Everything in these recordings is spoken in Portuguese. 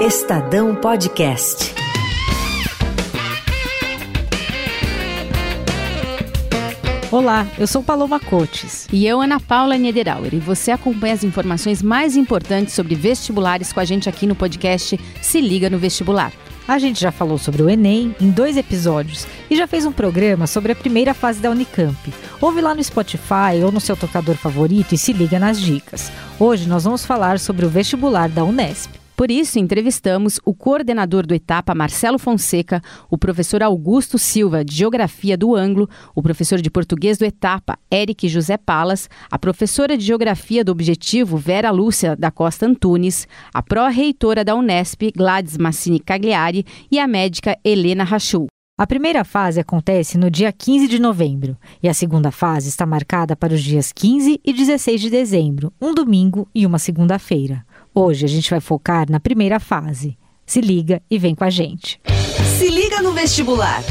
Estadão Podcast. Olá, eu sou Paloma Cotes. E eu, Ana Paula Niederauer. E você acompanha as informações mais importantes sobre vestibulares com a gente aqui no podcast Se Liga no Vestibular. A gente já falou sobre o Enem em dois episódios e já fez um programa sobre a primeira fase da Unicamp. Ouve lá no Spotify ou no seu tocador favorito e se liga nas dicas. Hoje nós vamos falar sobre o vestibular da Unesp. Por isso, entrevistamos o coordenador do Etapa, Marcelo Fonseca, o professor Augusto Silva, de Geografia do Anglo, o professor de Português do Etapa, Eric José Palas, a professora de Geografia do Objetivo, Vera Lúcia da Costa Antunes, a pró-reitora da Unesp, Gladys Massini Cagliari, e a médica Helena Rachul. A primeira fase acontece no dia 15 de novembro e a segunda fase está marcada para os dias 15 e 16 de dezembro, um domingo e uma segunda-feira. Hoje a gente vai focar na primeira fase. Se liga e vem com a gente. Se liga no vestibular.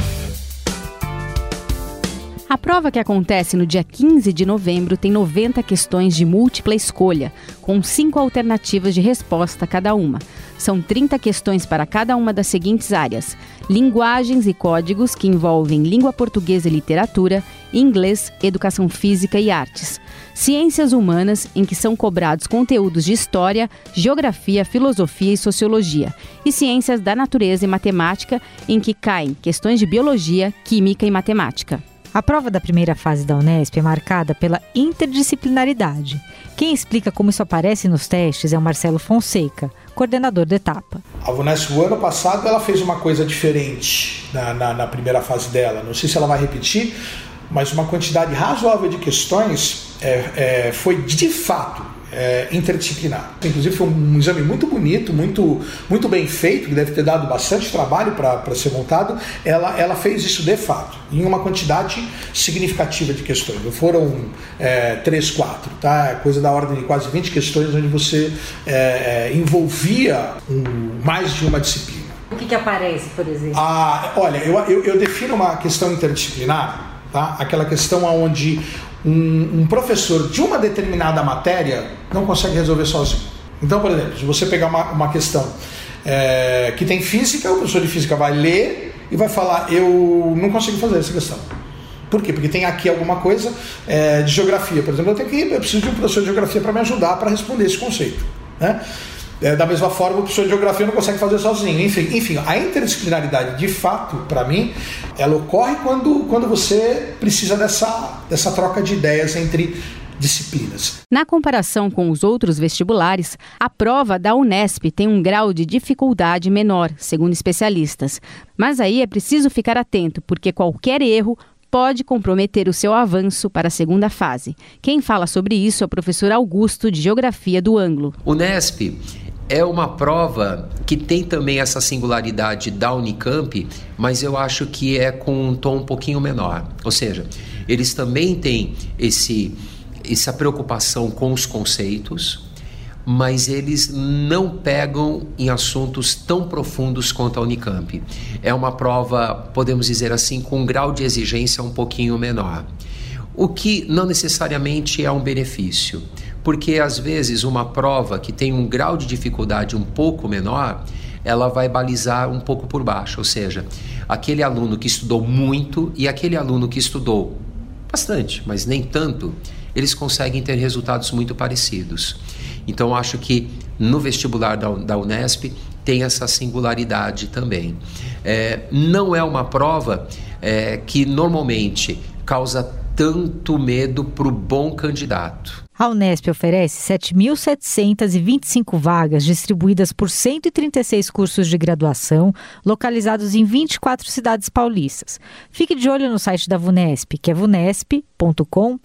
A prova que acontece no dia 15 de novembro tem 90 questões de múltipla escolha, com cinco alternativas de resposta cada uma. São 30 questões para cada uma das seguintes áreas: linguagens e códigos, que envolvem língua portuguesa e literatura, inglês, educação física e artes. Ciências humanas, em que são cobrados conteúdos de história, geografia, filosofia e sociologia. E ciências da natureza e matemática, em que caem questões de biologia, química e matemática. A prova da primeira fase da Unesp é marcada pela interdisciplinaridade. Quem explica como isso aparece nos testes é o Marcelo Fonseca, coordenador da etapa. A Unesp, o ano passado, ela fez uma coisa diferente na, na, na primeira fase dela. Não sei se ela vai repetir, mas uma quantidade razoável de questões é, é, foi de fato é, interdisciplinar. Inclusive foi um exame muito bonito, muito, muito bem feito, que deve ter dado bastante trabalho para ser montado. Ela, ela fez isso de fato, em uma quantidade significativa de questões. Não foram é, três, quatro, tá? Coisa da ordem de quase 20 questões, onde você é, é, envolvia um, mais de uma disciplina. O que, que aparece, por exemplo? Ah, olha, eu, eu, eu defino uma questão interdisciplinar, tá? aquela questão onde um, um professor de uma determinada matéria não consegue resolver sozinho. Então, por exemplo, se você pegar uma, uma questão é, que tem física, o professor de física vai ler e vai falar: Eu não consigo fazer essa questão. Por quê? Porque tem aqui alguma coisa é, de geografia, por exemplo. Eu, tenho que, eu preciso de um professor de geografia para me ajudar para responder esse conceito. Né? É, da mesma forma, o professor de geografia não consegue fazer sozinho. Enfim, enfim a interdisciplinaridade, de fato, para mim, ela ocorre quando, quando você precisa dessa, dessa troca de ideias entre disciplinas. Na comparação com os outros vestibulares, a prova da Unesp tem um grau de dificuldade menor, segundo especialistas. Mas aí é preciso ficar atento, porque qualquer erro pode comprometer o seu avanço para a segunda fase. Quem fala sobre isso é o professor Augusto, de Geografia do Anglo. Unesp é uma prova que tem também essa singularidade da Unicamp, mas eu acho que é com um tom um pouquinho menor. Ou seja, eles também têm esse, essa preocupação com os conceitos, mas eles não pegam em assuntos tão profundos quanto a Unicamp. É uma prova, podemos dizer assim, com um grau de exigência um pouquinho menor. O que não necessariamente é um benefício porque às vezes uma prova que tem um grau de dificuldade um pouco menor, ela vai balizar um pouco por baixo, ou seja, aquele aluno que estudou muito e aquele aluno que estudou bastante, mas nem tanto, eles conseguem ter resultados muito parecidos. Então, acho que no vestibular da, Unesp tem essa singularidade também. É, não é uma prova é, que normalmente causa tanto medo para o bom candidato. A Unesp oferece 7.725 vagas distribuídas por 136 cursos de graduação, localizados em 24 cidades paulistas. Fique de olho no site da VUNESP, que é vunesp.com.br.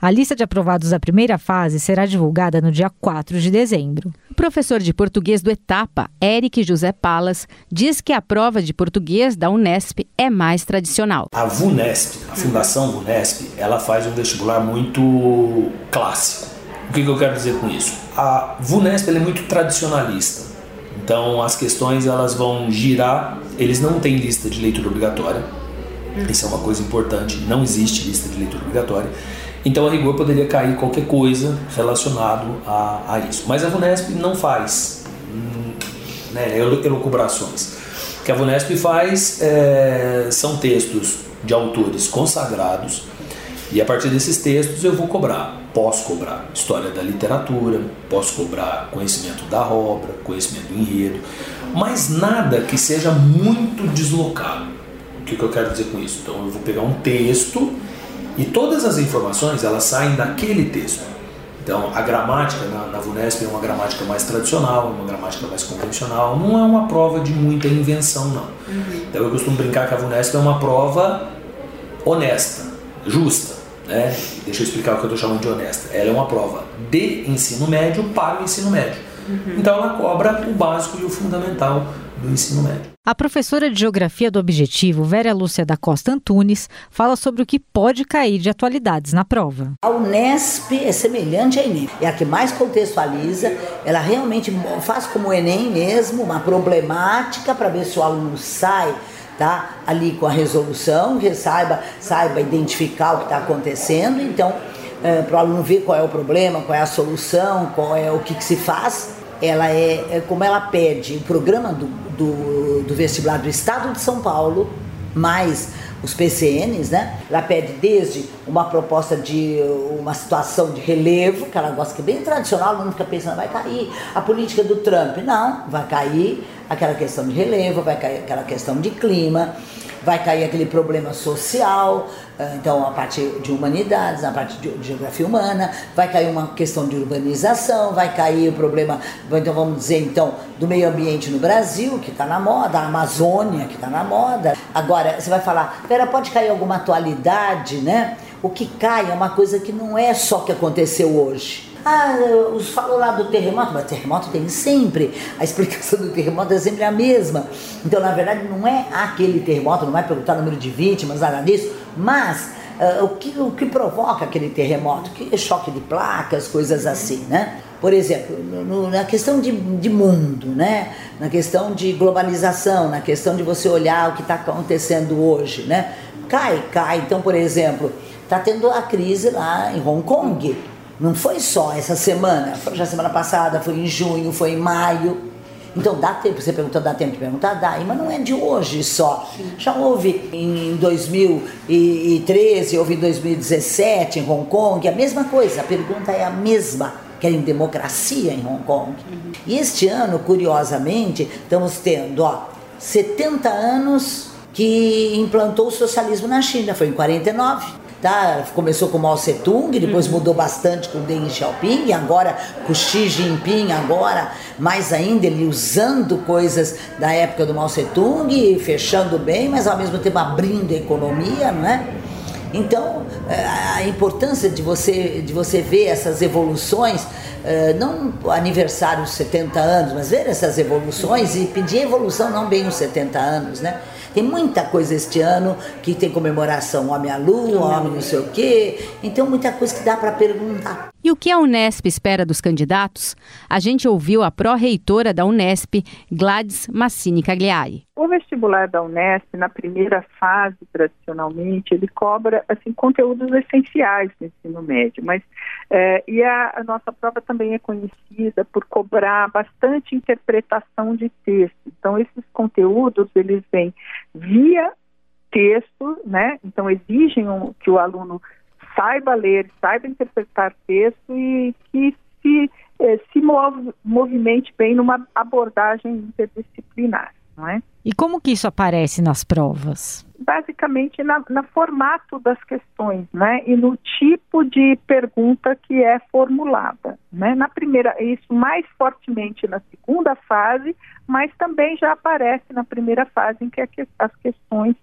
A lista de aprovados da primeira fase será divulgada no dia 4 de dezembro. O professor de português do Etapa, Eric José Palas, diz que a prova de português da Unesp é mais tradicional. A VUNESP, a Fundação VUNESP, ela faz um vestibular muito clássico. O que, que eu quero dizer com isso? A VUNESP é muito tradicionalista. Então as questões elas vão girar, eles não têm lista de leitura obrigatória. Isso é uma coisa importante, não existe lista de leitura obrigatória. Então a rigor poderia cair qualquer coisa relacionado a, a isso. Mas a VUNESP não faz. né, elucubrações. O que a VUNESP faz é, são textos de autores consagrados e a partir desses textos eu vou cobrar. Posso cobrar história da literatura, posso cobrar conhecimento da obra, conhecimento do enredo, mas nada que seja muito deslocado. O que, que eu quero dizer com isso? Então eu vou pegar um texto e todas as informações elas saem daquele texto. Então, a gramática na, na VUNESP é uma gramática mais tradicional, uma gramática mais convencional, não é uma prova de muita invenção, não. Uhum. Então, eu costumo brincar que a VUNESP é uma prova honesta, justa. Né? Deixa eu explicar o que eu estou chamando de honesta. Ela é uma prova de ensino médio para o ensino médio. Uhum. Então, ela cobra o básico e o fundamental do ensino médio. A professora de Geografia do Objetivo, Vera Lúcia da Costa Antunes, fala sobre o que pode cair de atualidades na prova. A Unesp é semelhante à Enem, é a que mais contextualiza, ela realmente faz como o Enem mesmo, uma problemática para ver se o aluno sai tá, ali com a resolução, que saiba, saiba identificar o que está acontecendo, então, é, para o aluno ver qual é o problema, qual é a solução, qual é o que, que se faz ela é, é, como ela pede o programa do, do, do, vestibular do Estado de São Paulo, mais os PCNs, né? Ela pede desde uma proposta de uma situação de relevo, que ela gosta que é bem tradicional, não fica pensando, vai cair a política do Trump. Não, vai cair aquela questão de relevo, vai cair aquela questão de clima, vai cair aquele problema social, ah, então a parte de humanidades, a parte de geografia humana, vai cair uma questão de urbanização, vai cair o problema, então vamos dizer então, do meio ambiente no Brasil, que está na moda, a Amazônia, que está na moda. Agora, você vai falar, pera, pode cair alguma atualidade, né? O que cai é uma coisa que não é só que aconteceu hoje ah, os falou lá do terremoto, mas terremoto tem sempre. A explicação do terremoto é sempre a mesma. Então, na verdade, não é aquele terremoto, não vai perguntar o número de vítimas, nada disso, mas uh, o, que, o que provoca aquele terremoto? Que choque de placas, coisas assim, né? Por exemplo, no, na questão de, de mundo, né? na questão de globalização, na questão de você olhar o que está acontecendo hoje, né? Cai, cai. Então, por exemplo, está tendo a crise lá em Hong Kong não foi só essa semana, foi já semana passada, foi em junho, foi em maio. Então dá tempo, você perguntou, dá tempo de perguntar? Dá, mas não é de hoje só. Sim. Já houve em 2013, houve em 2017 em Hong Kong, a mesma coisa, a pergunta é a mesma. Querem democracia em Hong Kong. Uhum. E este ano, curiosamente, estamos tendo ó, 70 anos que implantou o socialismo na China, foi em 49 tá? Começou com Mao Tse Tung, depois uhum. mudou bastante com Deng Xiaoping, e agora com Xi Jinping, agora mais ainda ele usando coisas da época do Mao Tse Tung, fechando bem, mas ao mesmo tempo abrindo a economia, não é? Então, eh, a importância de você, de você ver essas evoluções, eh, não o aniversário dos 70 anos, mas ver essas evoluções e pedir evolução não bem os 70 anos, né? Tem muita coisa este ano que tem comemoração Homem à Lua, Homem não sei o quê. Então, muita coisa que dá para perguntar. E o que a Unesp espera dos candidatos? A gente ouviu a pró-reitora da Unesp, Gladys Massini Cagliari. O vestibular da Unesp, na primeira fase, tradicionalmente, ele cobra assim, conteúdos essenciais do ensino médio, mas é, e a, a, nossa prova também é conhecida por cobrar bastante interpretação de texto. Então, esses conteúdos, eles vêm via texto, né? Então, exigem um, que o aluno saiba ler, saiba interpretar texto e que se, eh, se move, movimente bem numa abordagem interdisciplinar, não é? E como que isso aparece nas provas? Basicamente na, na formato das questões, né? E no tipo de pergunta que é formulada, né? Na primeira, isso mais fortemente na segunda fase, mas também já aparece na primeira fase em que as questões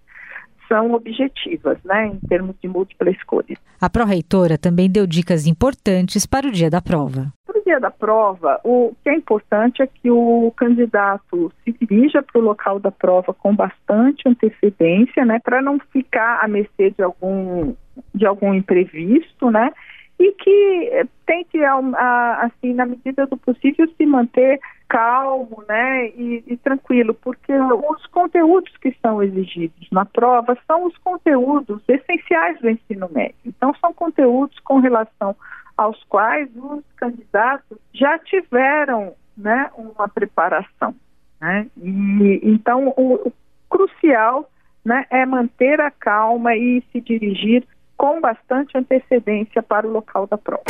são objetivas, né, em termos de múltipla escolha. A pró-reitora também deu dicas importantes para o dia da prova. Para o dia da prova, o que é importante é que o candidato se dirija para o local da prova com bastante antecedência, né, para não ficar à mercê de algum de algum imprevisto, né, e que eh, tente, assim, na medida do possível, se manter calmo, né, e, e, tranquilo, porque os conteúdos que são exigidos na prova são os conteúdos essenciais do ensino médio. Então, são conteúdos com relação aos quais os candidatos já tiveram, né, uma preparação. Né? E, então, o, o crucial né, é manter a calma e se dirigir com bastante antecedência para o local da prova.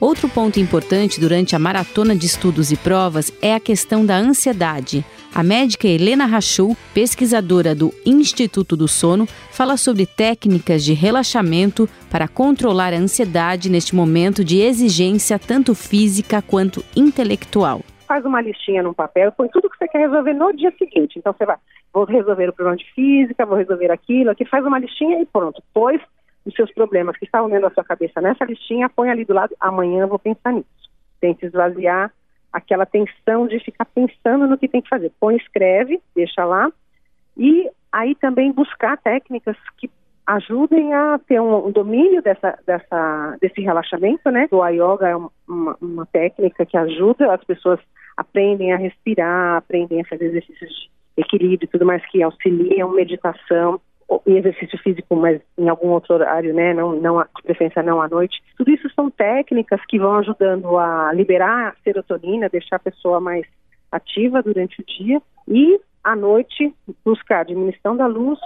Outro ponto importante durante a maratona de estudos e provas é a questão da ansiedade. A médica Helena Rachou, pesquisadora do Instituto do Sono, fala sobre técnicas de relaxamento para controlar a ansiedade neste momento de exigência tanto física quanto intelectual. Faz uma listinha num papel, põe tudo que você quer resolver no dia seguinte. Então você vai, vou resolver o problema de física, vou resolver aquilo, aqui faz uma listinha e pronto. Pois os seus problemas que estavam dentro da sua cabeça nessa listinha, põe ali do lado, amanhã eu vou pensar nisso. Tente esvaziar aquela tensão de ficar pensando no que tem que fazer. Põe, escreve, deixa lá. E aí também buscar técnicas que ajudem a ter um, um domínio dessa, dessa, desse relaxamento, né? O yoga é uma, uma técnica que ajuda as pessoas aprendem a respirar, aprendem a fazer exercícios de equilíbrio e tudo mais que auxiliam meditação em exercício físico, mas em algum outro horário, né, não, não de preferência não à noite. Tudo isso são técnicas que vão ajudando a liberar a serotonina, deixar a pessoa mais ativa durante o dia e à noite buscar diminuição da luz,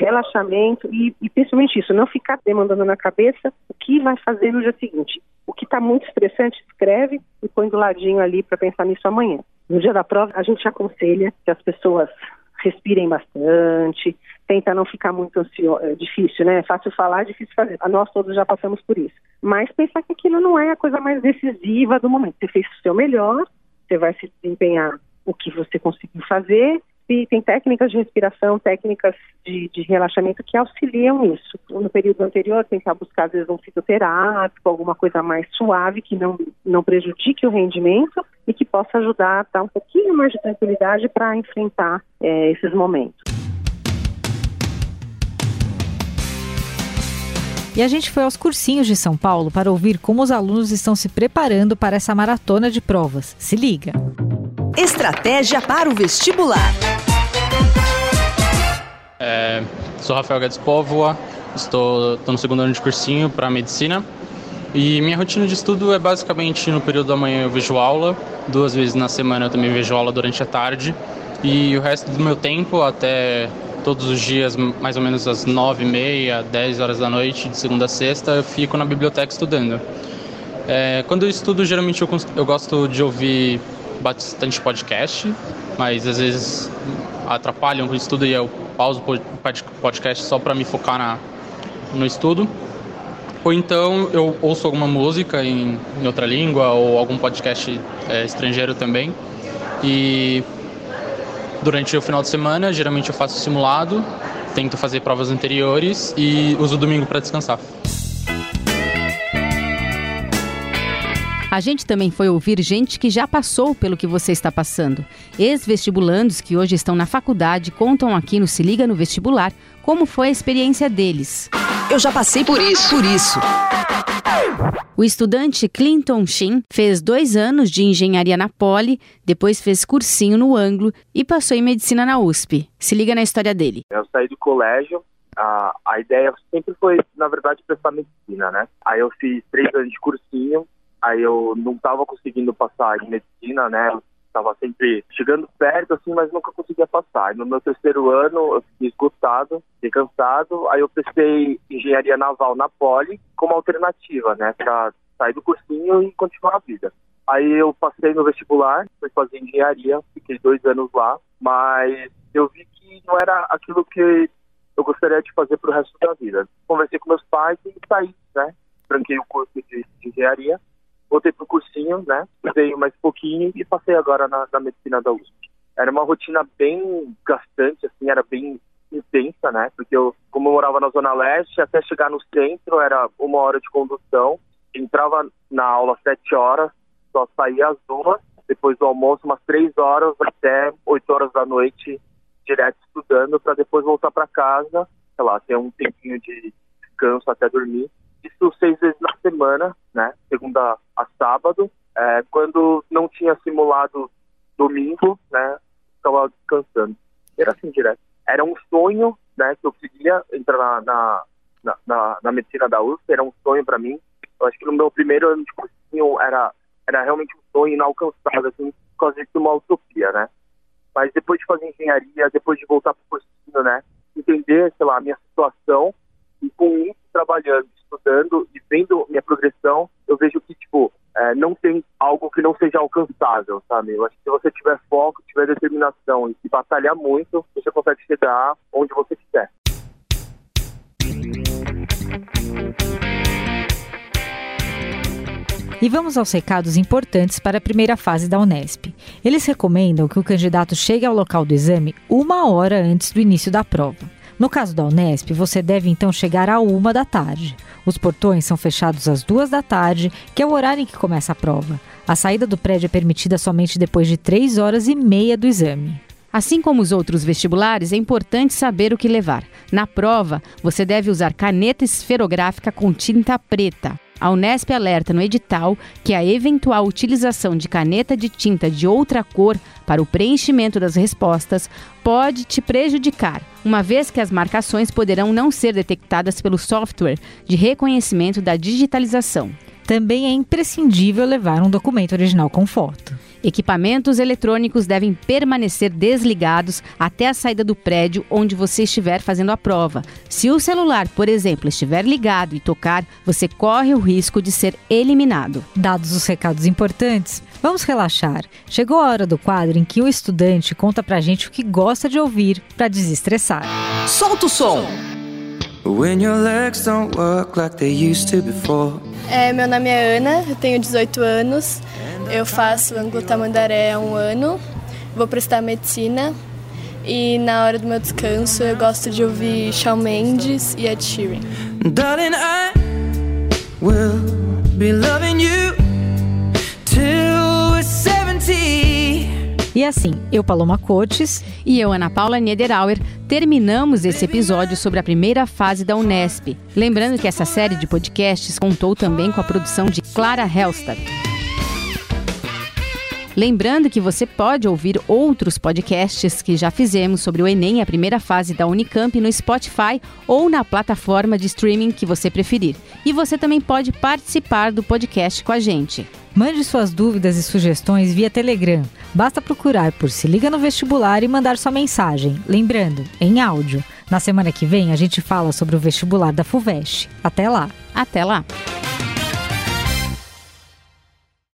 relaxamento e, e principalmente isso, não ficar demandando na cabeça o que vai fazer no dia seguinte. O que está muito estressante, escreve e põe do ladinho ali para pensar nisso amanhã. No dia da prova, a gente aconselha que as pessoas respirem bastante, tenta não ficar muito ansioso, é difícil, né? É fácil falar, é difícil fazer. Nós todos já passamos por isso. Mas pensar que aquilo não é a coisa mais decisiva do momento. Você fez o seu melhor, você vai se desempenhar o que você conseguiu fazer, tem técnicas de respiração, técnicas de, de, relaxamento que auxiliam isso. No período anterior, tentar buscar, às vezes, um fitoterápico, alguma coisa mais suave, que não, não prejudique o rendimento e que possa ajudar a dar um pouquinho mais de tranquilidade para enfrentar é, esses momentos. E a gente foi aos cursinhos de São Paulo para ouvir como os alunos estão se preparando para essa maratona de provas. Se liga! Estratégia para o vestibular. É, sou Rafael Guedes Póvoa, estou, estou no segundo ano de cursinho para medicina. E minha rotina de estudo é basicamente no período da manhã eu vejo aula, duas vezes na semana eu também vejo aula durante a tarde. E o resto do meu tempo, até todos os dias, mais ou menos às nove e meia, dez horas da noite, de segunda a sexta, eu fico na biblioteca estudando. É, quando eu estudo, geralmente eu, eu gosto de ouvir bastante podcast, mas às vezes atrapalham o estudo e eu pauso o podcast só para me focar na, no estudo. Ou então eu ouço alguma música em, em outra língua ou algum podcast é, estrangeiro também. E durante o final de semana, geralmente eu faço simulado, tento fazer provas anteriores e uso o domingo para descansar. A gente também foi ouvir gente que já passou pelo que você está passando. Ex-vestibulandos que hoje estão na faculdade contam aqui no Se Liga no Vestibular como foi a experiência deles. Eu já passei por isso, por isso. O estudante Clinton Shin fez dois anos de engenharia na Poli, depois fez cursinho no Anglo e passou em medicina na USP. Se liga na história dele. Eu saí do colégio, a, a ideia sempre foi, na verdade, prestar medicina, né? Aí eu fiz três anos de cursinho, Aí eu não estava conseguindo passar em medicina, né? Estava sempre chegando perto, assim, mas nunca conseguia passar. E no meu terceiro ano, eu fiquei esgotado, fiquei cansado. Aí eu prestei engenharia naval na Poli como alternativa, né? Para sair do cursinho e continuar a vida. Aí eu passei no vestibular, fui fazer engenharia, fiquei dois anos lá, mas eu vi que não era aquilo que eu gostaria de fazer para o resto da vida. Conversei com meus pais e saí, né? Tranquei o curso de, de engenharia voltei pro cursinho, né? Estudei mais pouquinho e passei agora na, na medicina da USP. Era uma rotina bem gastante, assim, era bem intensa, né? Porque eu, como eu morava na Zona Leste, até chegar no centro era uma hora de condução. Entrava na aula às sete horas, só saía às duas, depois do almoço umas três horas até oito horas da noite, direto estudando, para depois voltar para casa, sei lá, ter um tempinho de descanso até dormir isso seis vezes na semana, né? Segunda a sábado. É, quando não tinha simulado domingo, né? Ficava descansando. Era assim direto. Era um sonho, né? Que eu queria entrar na, na, na, na medicina da USP. Era um sonho para mim. Eu acho que no meu primeiro ano de cursinho era, era realmente um sonho inalcançável, assim, quase que uma utopia, né? Mas depois de fazer engenharia, depois de voltar para o cursinho, né? Entender, sei lá, a minha situação e com isso trabalhando, estudando e vendo minha progressão, eu vejo que, tipo, é, não tem algo que não seja alcançável, sabe? Eu acho que se você tiver foco, tiver determinação e batalhar muito, você consegue chegar onde você quiser. E vamos aos recados importantes para a primeira fase da Unesp. Eles recomendam que o candidato chegue ao local do exame uma hora antes do início da prova. No caso da Unesp, você deve então chegar a uma da tarde. Os portões são fechados às duas da tarde, que é o horário em que começa a prova. A saída do prédio é permitida somente depois de três horas e meia do exame. Assim como os outros vestibulares, é importante saber o que levar. Na prova, você deve usar caneta esferográfica com tinta preta. A Unesp alerta no edital que a eventual utilização de caneta de tinta de outra cor para o preenchimento das respostas pode te prejudicar, uma vez que as marcações poderão não ser detectadas pelo software de reconhecimento da digitalização. Também é imprescindível levar um documento original com foto. Equipamentos eletrônicos devem permanecer desligados até a saída do prédio onde você estiver fazendo a prova. Se o celular, por exemplo, estiver ligado e tocar, você corre o risco de ser eliminado. Dados os recados importantes, vamos relaxar. Chegou a hora do quadro em que o estudante conta pra gente o que gosta de ouvir para desestressar. Solta o som! When your legs don't work like they used to before. É, meu nome é Ana, eu tenho 18 anos, eu faço Anglo Tamandaré há um ano, vou prestar medicina e na hora do meu descanso eu gosto de ouvir Shawn Mendes e Ed Sheeran. Darling, I will be loving you E assim, eu, Paloma Cotes. E eu, Ana Paula Niederauer, terminamos esse episódio sobre a primeira fase da Unesp. Lembrando que essa série de podcasts contou também com a produção de Clara Hellstadt. Lembrando que você pode ouvir outros podcasts que já fizemos sobre o Enem, a primeira fase da Unicamp, no Spotify ou na plataforma de streaming que você preferir. E você também pode participar do podcast com a gente. Mande suas dúvidas e sugestões via Telegram. Basta procurar por Se Liga no Vestibular e mandar sua mensagem. Lembrando, em áudio. Na semana que vem a gente fala sobre o vestibular da FUVEST. Até lá! Até lá!